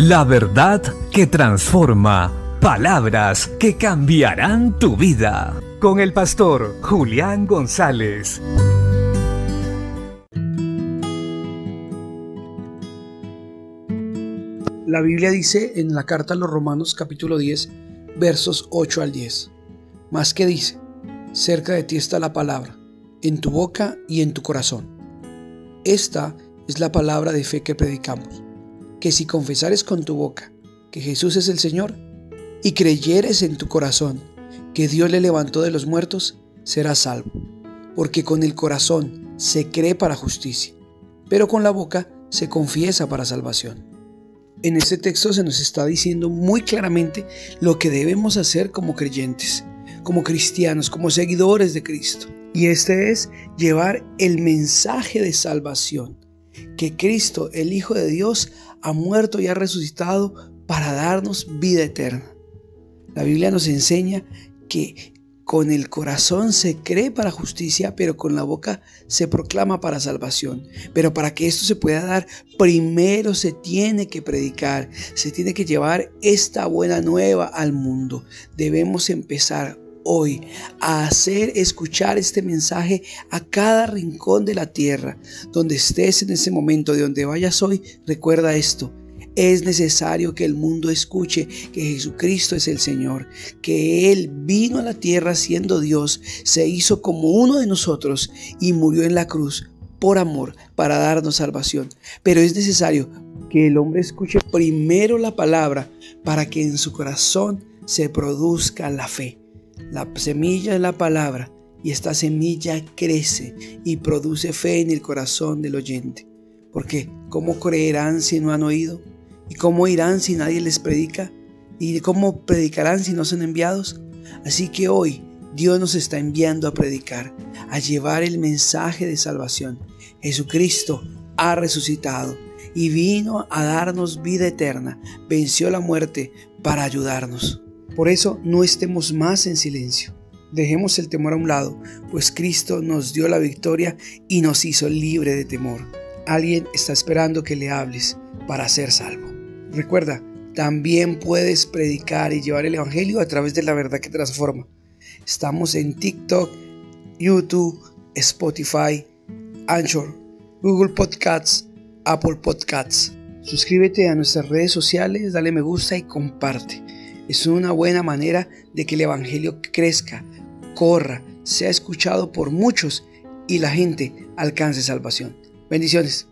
La verdad que transforma. Palabras que cambiarán tu vida. Con el pastor Julián González. La Biblia dice en la carta a los Romanos capítulo 10, versos 8 al 10. Más que dice, cerca de ti está la palabra, en tu boca y en tu corazón. Esta es la palabra de fe que predicamos que si confesares con tu boca que Jesús es el Señor y creyeres en tu corazón que Dios le levantó de los muertos, serás salvo. Porque con el corazón se cree para justicia, pero con la boca se confiesa para salvación. En este texto se nos está diciendo muy claramente lo que debemos hacer como creyentes, como cristianos, como seguidores de Cristo. Y este es llevar el mensaje de salvación que Cristo, el Hijo de Dios, ha muerto y ha resucitado para darnos vida eterna. La Biblia nos enseña que con el corazón se cree para justicia, pero con la boca se proclama para salvación. Pero para que esto se pueda dar, primero se tiene que predicar, se tiene que llevar esta buena nueva al mundo. Debemos empezar hoy a hacer escuchar este mensaje a cada rincón de la tierra. Donde estés en ese momento, de donde vayas hoy, recuerda esto. Es necesario que el mundo escuche que Jesucristo es el Señor, que Él vino a la tierra siendo Dios, se hizo como uno de nosotros y murió en la cruz por amor para darnos salvación. Pero es necesario que el hombre escuche primero la palabra para que en su corazón se produzca la fe. La semilla es la palabra y esta semilla crece y produce fe en el corazón del oyente. Porque ¿cómo creerán si no han oído? ¿Y cómo irán si nadie les predica? ¿Y cómo predicarán si no son enviados? Así que hoy Dios nos está enviando a predicar, a llevar el mensaje de salvación. Jesucristo ha resucitado y vino a darnos vida eterna, venció la muerte para ayudarnos. Por eso no estemos más en silencio. Dejemos el temor a un lado, pues Cristo nos dio la victoria y nos hizo libre de temor. Alguien está esperando que le hables para ser salvo. Recuerda, también puedes predicar y llevar el Evangelio a través de la verdad que transforma. Estamos en TikTok, YouTube, Spotify, Anchor, Google Podcasts, Apple Podcasts. Suscríbete a nuestras redes sociales, dale me gusta y comparte. Es una buena manera de que el Evangelio crezca, corra, sea escuchado por muchos y la gente alcance salvación. Bendiciones.